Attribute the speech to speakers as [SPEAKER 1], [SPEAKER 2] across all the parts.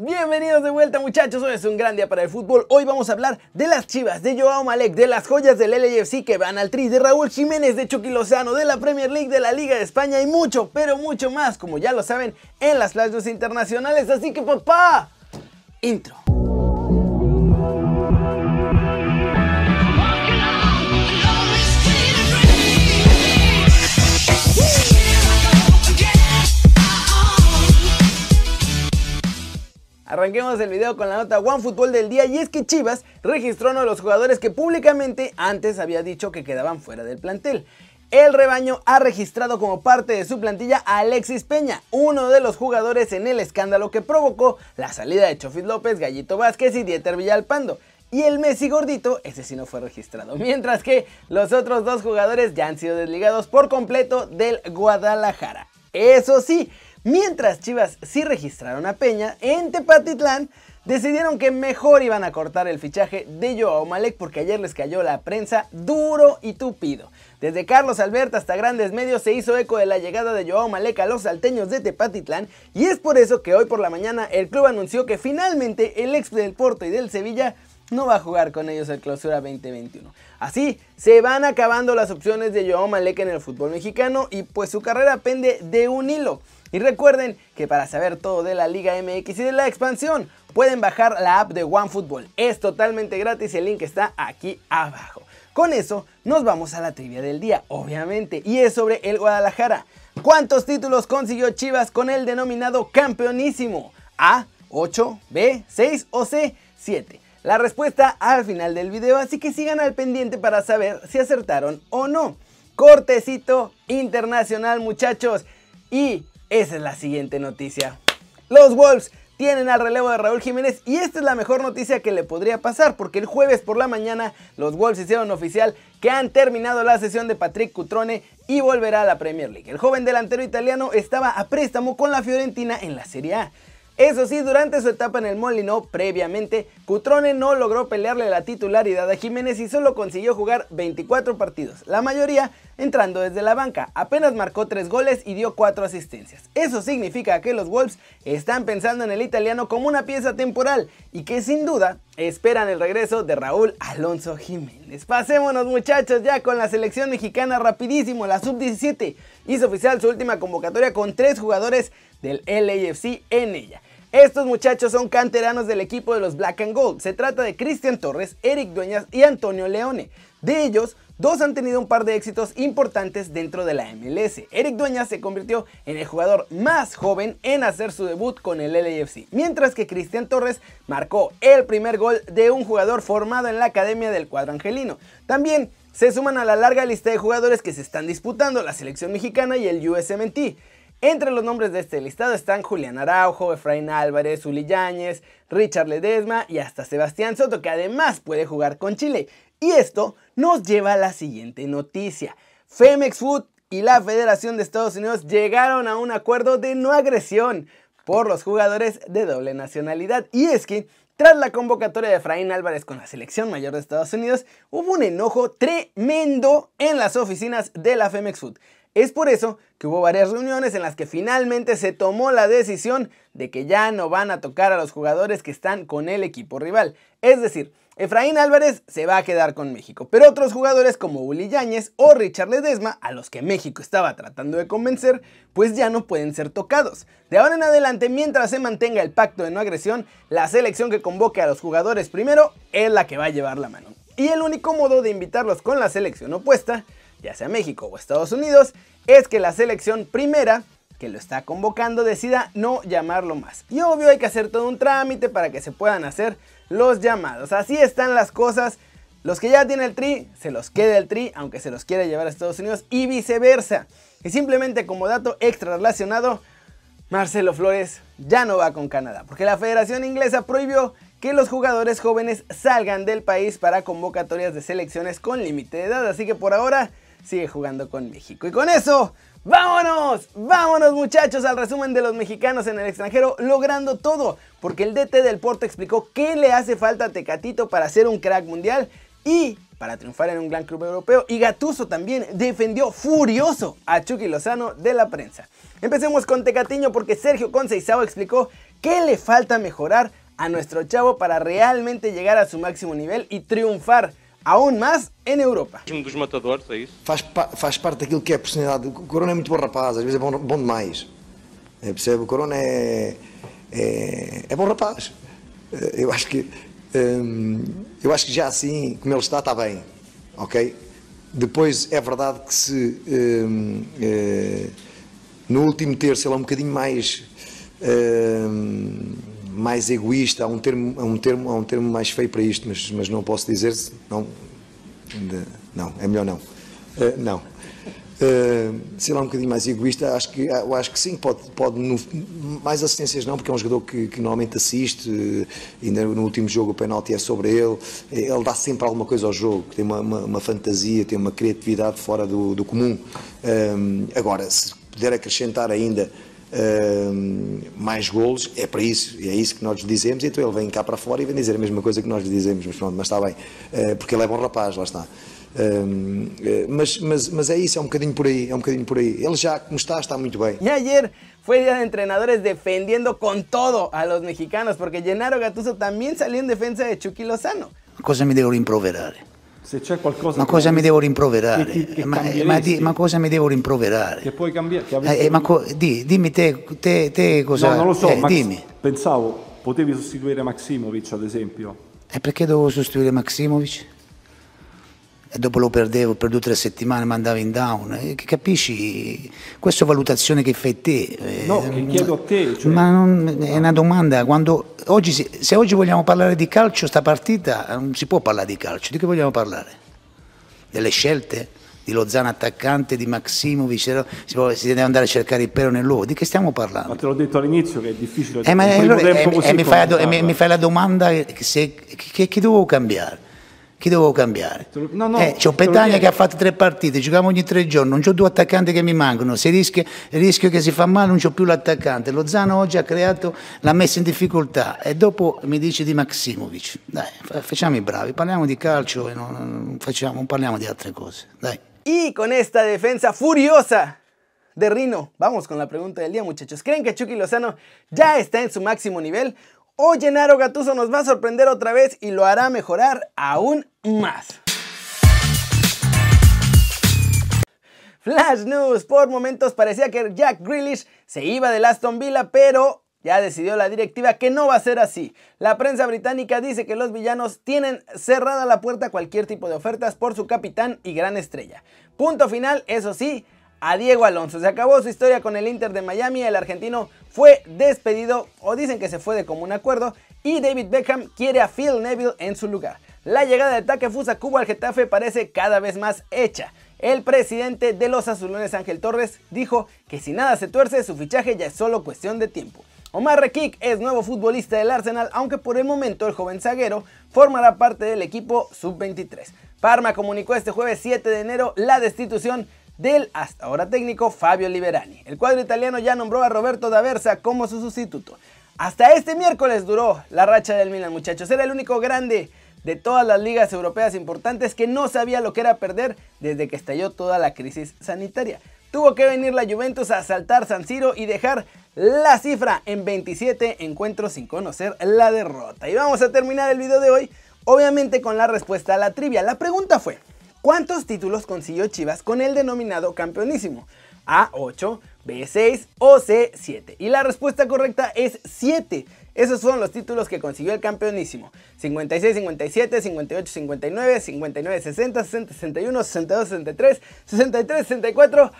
[SPEAKER 1] Bienvenidos de vuelta muchachos, hoy es un gran día para el fútbol. Hoy vamos a hablar de las chivas, de Joao Malek, de las joyas del LAFC que van al tri, de Raúl Jiménez, de Chucky Lozano, de la Premier League, de la Liga de España y mucho, pero mucho más, como ya lo saben, en las flashes internacionales. Así que papá, intro. Arranquemos el video con la nota One Fútbol del día y es que Chivas registró uno de los jugadores que públicamente antes había dicho que quedaban fuera del plantel. El rebaño ha registrado como parte de su plantilla a Alexis Peña, uno de los jugadores en el escándalo que provocó la salida de Chofit López, Gallito Vázquez y Dieter Villalpando. Y el Messi gordito, ese sí no fue registrado. Mientras que los otros dos jugadores ya han sido desligados por completo del Guadalajara. Eso sí, Mientras Chivas sí registraron a Peña, en Tepatitlán decidieron que mejor iban a cortar el fichaje de Joao Malek porque ayer les cayó la prensa duro y tupido. Desde Carlos Alberto hasta grandes medios se hizo eco de la llegada de Joao Malek a los salteños de Tepatitlán y es por eso que hoy por la mañana el club anunció que finalmente el ex del Porto y del Sevilla no va a jugar con ellos el clausura 2021. Así se van acabando las opciones de Joao Malek en el fútbol mexicano y pues su carrera pende de un hilo. Y recuerden que para saber todo de la Liga MX y de la expansión, pueden bajar la app de OneFootball. Es totalmente gratis, el link está aquí abajo. Con eso nos vamos a la trivia del día, obviamente, y es sobre el Guadalajara. ¿Cuántos títulos consiguió Chivas con el denominado campeonísimo? A, 8, B, 6 o C, 7. La respuesta al final del video, así que sigan al pendiente para saber si acertaron o no. Cortecito internacional muchachos. Y esa es la siguiente noticia. Los Wolves tienen al relevo de Raúl Jiménez y esta es la mejor noticia que le podría pasar porque el jueves por la mañana los Wolves hicieron oficial que han terminado la sesión de Patrick Cutrone y volverá a la Premier League. El joven delantero italiano estaba a préstamo con la Fiorentina en la Serie A. Eso sí, durante su etapa en el Molino, previamente, Cutrone no logró pelearle la titularidad a Jiménez y solo consiguió jugar 24 partidos, la mayoría entrando desde la banca. Apenas marcó 3 goles y dio 4 asistencias. Eso significa que los Wolves están pensando en el italiano como una pieza temporal y que sin duda esperan el regreso de Raúl Alonso Jiménez. Pasémonos muchachos ya con la selección mexicana rapidísimo, la sub-17 hizo oficial su última convocatoria con 3 jugadores del LAFC en ella. Estos muchachos son canteranos del equipo de los Black and Gold. Se trata de Cristian Torres, Eric Dueñas y Antonio Leone. De ellos, dos han tenido un par de éxitos importantes dentro de la MLS. Eric Dueñas se convirtió en el jugador más joven en hacer su debut con el LAFC, mientras que Cristian Torres marcó el primer gol de un jugador formado en la academia del cuadro angelino. También se suman a la larga lista de jugadores que se están disputando la selección mexicana y el USMNT. Entre los nombres de este listado están Julián Araujo, Efraín Álvarez, Uli Yáñez, Richard Ledesma y hasta Sebastián Soto, que además puede jugar con Chile. Y esto nos lleva a la siguiente noticia. Femex Food y la Federación de Estados Unidos llegaron a un acuerdo de no agresión por los jugadores de doble nacionalidad. Y es que tras la convocatoria de Efraín Álvarez con la selección mayor de Estados Unidos, hubo un enojo tremendo en las oficinas de la Femex Food. Es por eso que hubo varias reuniones en las que finalmente se tomó la decisión de que ya no van a tocar a los jugadores que están con el equipo rival. Es decir, Efraín Álvarez se va a quedar con México, pero otros jugadores como Uli Yáñez o Richard Ledesma, a los que México estaba tratando de convencer, pues ya no pueden ser tocados. De ahora en adelante, mientras se mantenga el pacto de no agresión, la selección que convoque a los jugadores primero es la que va a llevar la mano. Y el único modo de invitarlos con la selección opuesta ya sea México o Estados Unidos, es que la selección primera que lo está convocando decida no llamarlo más. Y obvio hay que hacer todo un trámite para que se puedan hacer los llamados. Así están las cosas. Los que ya tienen el tri, se los queda el tri, aunque se los quiera llevar a Estados Unidos y viceversa. Y simplemente como dato extra relacionado, Marcelo Flores ya no va con Canadá, porque la Federación Inglesa prohibió que los jugadores jóvenes salgan del país para convocatorias de selecciones con límite de edad. Así que por ahora sigue jugando con México. Y con eso, vámonos, vámonos muchachos al resumen de los mexicanos en el extranjero logrando todo. Porque el DT del Porto explicó qué le hace falta a Tecatito para ser un crack mundial y para triunfar en un gran club europeo. Y Gatuso también defendió furioso a Chucky Lozano de la prensa. Empecemos con Tecatiño porque Sergio Conceizao explicó ¿Qué le falta mejorar a nuestro chavo para realmente llegar a su máximo nivel y triunfar aún más em Europa.
[SPEAKER 2] Um dos matadores, é isso?
[SPEAKER 3] Faz, faz parte daquilo que é a personalidade. O Corona é muito bom rapaz, às vezes é bom, bom demais. É, percebe? O Corona é, é, é bom rapaz. Eh, eu acho que hum, eu acho que já assim, como ele está, está bem. Ok? Depois é verdade que se hum, no último terço ele é um bocadinho mais hum, mais egoísta, há um termo, há um termo, há um termo mais feio para isto, mas, mas não posso dizer, não, não, é melhor não. Uh, não. Uh, se ele é um bocadinho mais egoísta, acho que, acho que sim, pode, pode no, mais assistências não, porque é um jogador que, que normalmente assiste, uh, ainda no último jogo o penalti é sobre ele, ele dá sempre alguma coisa ao jogo, tem uma, uma, uma fantasia, tem uma criatividade fora do, do comum. Uh, agora, se puder acrescentar ainda Uh, mais golos, é para isso, é isso que nós lhe dizemos, então ele vem cá para fora e vem dizer a mesma coisa que nós lhe dizemos, mas pronto, mas está bem, uh, porque ele é bom rapaz, lá está. Uh, mas, mas, mas é isso, é um bocadinho por aí, é um bocadinho por aí. Ele já, como está, está muito bem.
[SPEAKER 1] E ayer foi dia de entrenadores defendendo com todo a los mexicanos, porque Gennaro Gattuso também salió em defesa de Chucky Lozano.
[SPEAKER 4] Cosa mi devo rimproverare?
[SPEAKER 5] Se c'è qualcosa
[SPEAKER 4] ma cosa mi devo rimproverare? Che, che ma, ma, di, ma, cosa mi devo rimproverare?
[SPEAKER 5] Che puoi cambiare? Che
[SPEAKER 4] eh, eh, ma co, di, dimmi te, te, te, cosa...
[SPEAKER 5] No, non lo so,
[SPEAKER 4] eh,
[SPEAKER 5] Max,
[SPEAKER 4] dimmi.
[SPEAKER 5] pensavo, potevi sostituire Maximovic ad esempio.
[SPEAKER 4] E perché dovevo sostituire Maximovic? E dopo lo perdevo per due o tre settimane, mi andavo in down. Eh, capisci? Questa valutazione che fai te.
[SPEAKER 5] Eh, no, che chiedo a te.
[SPEAKER 4] Cioè... Ma non, è una domanda. Quando, oggi, se oggi vogliamo parlare di calcio, sta partita non si può parlare di calcio. Di che vogliamo parlare? Delle scelte? Di Lozano attaccante, di Maximovic, si, può, si deve andare a cercare il pelo nell'uovo. Di che stiamo parlando?
[SPEAKER 5] Ma te l'ho detto all'inizio che è difficile.
[SPEAKER 4] Eh, ma allora, e, e, mi fai, e, mi fai, la domanda se, che, che dovevo cambiare. Chi dovevo cambiare?
[SPEAKER 5] No, no,
[SPEAKER 4] eh, c'ho Petagna che ha fatto tre partite, giochiamo ogni tre giorni, non c'ho due attaccanti che mi mancano, se rischio, rischio che si fa male non c'ho più l'attaccante. Lo Zano oggi ha creato, l'ha messo in difficoltà e dopo mi dice di Maximovic. Dai, facciamo i bravi, parliamo di calcio e non, facciamo, non parliamo di altre cose. Dai.
[SPEAKER 1] Y con esta defensa furiosa de Rino, vamos con la pregunta del día muchachos. ¿Creen que Chucky Lozano ya está en su máximo nivel? O Gennaro Gattuso nos va a sorprender otra vez y lo hará mejorar aún más. Flash News, por momentos parecía que Jack Grealish se iba de Aston Villa, pero ya decidió la directiva que no va a ser así. La prensa británica dice que los villanos tienen cerrada la puerta cualquier tipo de ofertas por su capitán y gran estrella. Punto final, eso sí, a Diego Alonso. Se acabó su historia con el Inter de Miami, el argentino fue despedido o dicen que se fue de común acuerdo y David Beckham quiere a Phil Neville en su lugar. La llegada de Takefusa Cuba al Getafe parece cada vez más hecha. El presidente de los azulones Ángel Torres dijo que si nada se tuerce su fichaje ya es solo cuestión de tiempo. Omar Rekik es nuevo futbolista del Arsenal, aunque por el momento el joven zaguero formará parte del equipo sub-23. Parma comunicó este jueves 7 de enero la destitución del hasta ahora técnico Fabio Liberani. El cuadro italiano ya nombró a Roberto D'Aversa como su sustituto. Hasta este miércoles duró la racha del Milan, muchachos. Era el único grande de todas las ligas europeas importantes que no sabía lo que era perder desde que estalló toda la crisis sanitaria. Tuvo que venir la Juventus a saltar San Siro y dejar la cifra en 27 encuentros sin conocer la derrota. Y vamos a terminar el video de hoy, obviamente con la respuesta a la trivia. La pregunta fue, ¿Cuántos títulos consiguió Chivas con el denominado campeonísimo? A8, B6 o C7. Y la respuesta correcta es 7. Esos son los títulos que consiguió el campeonísimo. 56, 57, 58, 59, 59, 60, 60, 61, 62, 63, 63, 64.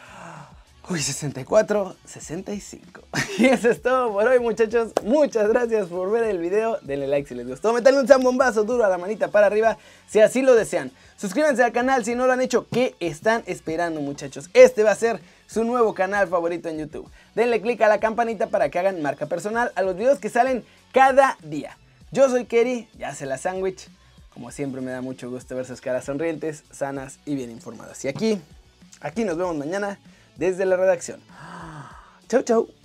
[SPEAKER 1] Uy, 64, 65. Y eso es todo por hoy, muchachos. Muchas gracias por ver el video. Denle like si les gustó. Metanle un zambombazo duro a la manita para arriba si así lo desean. Suscríbanse al canal si no lo han hecho. ¿Qué están esperando, muchachos? Este va a ser su nuevo canal favorito en YouTube. Denle click a la campanita para que hagan marca personal a los videos que salen cada día. Yo soy Kerry, ya se la sándwich. Como siempre me da mucho gusto ver sus caras sonrientes, sanas y bien informadas. Y aquí, aquí nos vemos mañana desde la redacción. Chau, chau.